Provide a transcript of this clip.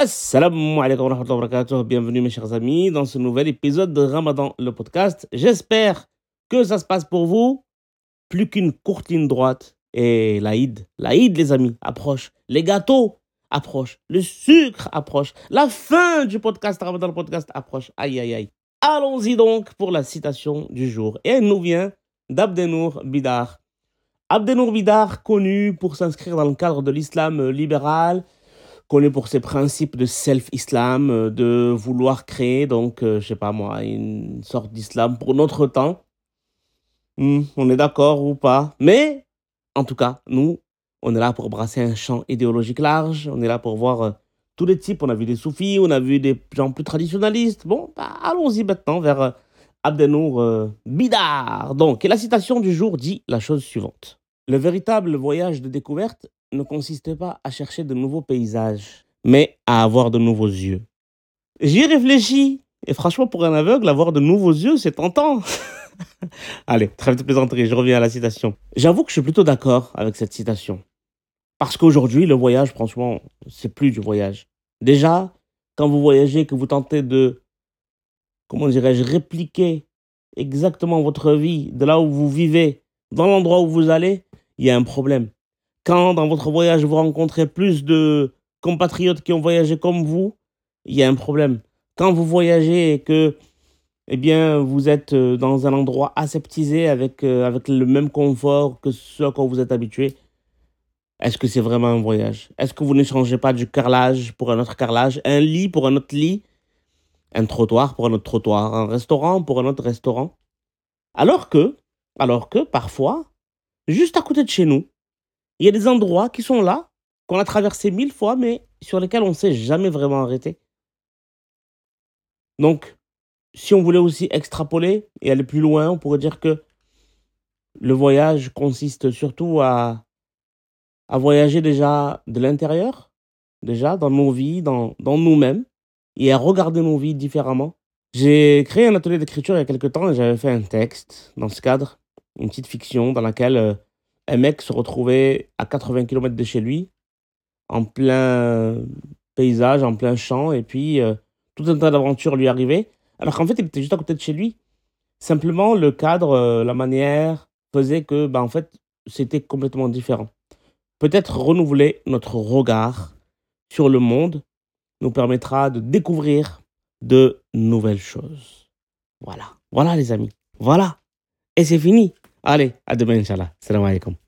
Assalamu alaikum wa rahmatullahi wa barakatuh. Bienvenue mes chers amis dans ce nouvel épisode de Ramadan, le podcast. J'espère que ça se passe pour vous. Plus qu'une courte ligne droite. Et l'Aïd, l'Aïd les amis, approche. Les gâteaux approchent. Le sucre approche. La fin du podcast Ramadan, le podcast approche. Aïe aïe aïe. Allons-y donc pour la citation du jour. Et elle nous vient d'Abdenour Bidar. Abdenour Bidar, connu pour s'inscrire dans le cadre de l'islam libéral, connu pour ses principes de self-islam, euh, de vouloir créer, donc, euh, je sais pas moi, une sorte d'islam pour notre temps. Hmm, on est d'accord ou pas? Mais, en tout cas, nous, on est là pour brasser un champ idéologique large, on est là pour voir euh, tous les types. On a vu des soufis, on a vu des gens plus traditionnalistes. Bon, bah, allons-y maintenant vers Abdenour Bidar. Donc, et la citation du jour dit la chose suivante. Le véritable voyage de découverte ne consiste pas à chercher de nouveaux paysages, mais à avoir de nouveaux yeux. J'y ai réfléchi. Et franchement, pour un aveugle, avoir de nouveaux yeux, c'est tentant. Allez, trêve de plaisanterie, je reviens à la citation. J'avoue que je suis plutôt d'accord avec cette citation. Parce qu'aujourd'hui, le voyage, franchement, c'est plus du voyage. Déjà, quand vous voyagez, que vous tentez de, comment dirais-je, répliquer exactement votre vie de là où vous vivez, dans l'endroit où vous allez, il y a un problème. Quand dans votre voyage, vous rencontrez plus de compatriotes qui ont voyagé comme vous, il y a un problème. Quand vous voyagez et que eh bien, vous êtes euh, dans un endroit aseptisé avec, euh, avec le même confort que ce à quoi vous êtes habitué, est-ce que c'est vraiment un voyage? Est-ce que vous n'échangez pas du carrelage pour un autre carrelage, un lit pour un autre lit, un trottoir pour un autre trottoir, un restaurant pour un autre restaurant? Alors que, alors que parfois, juste à côté de chez nous, il y a des endroits qui sont là, qu'on a traversés mille fois, mais sur lesquels on ne s'est jamais vraiment arrêté. Donc, si on voulait aussi extrapoler et aller plus loin, on pourrait dire que le voyage consiste surtout à, à voyager déjà de l'intérieur, déjà dans nos vies, dans, dans nous-mêmes, et à regarder nos vies différemment. J'ai créé un atelier d'écriture il y a quelques temps et j'avais fait un texte dans ce cadre, une petite fiction dans laquelle euh, un mec se retrouvait à 80 km de chez lui, en plein paysage, en plein champ, et puis euh, tout un tas d'aventures lui arrivaient. Alors qu'en fait, il était juste à côté de chez lui. Simplement, le cadre, euh, la manière faisait que, bah, en fait, c'était complètement différent. Peut-être renouveler notre regard sur le monde nous permettra de découvrir de nouvelles choses. Voilà. Voilà, les amis. Voilà. Et c'est fini. Allez, à demain, Inch'Allah. Salam alaikum.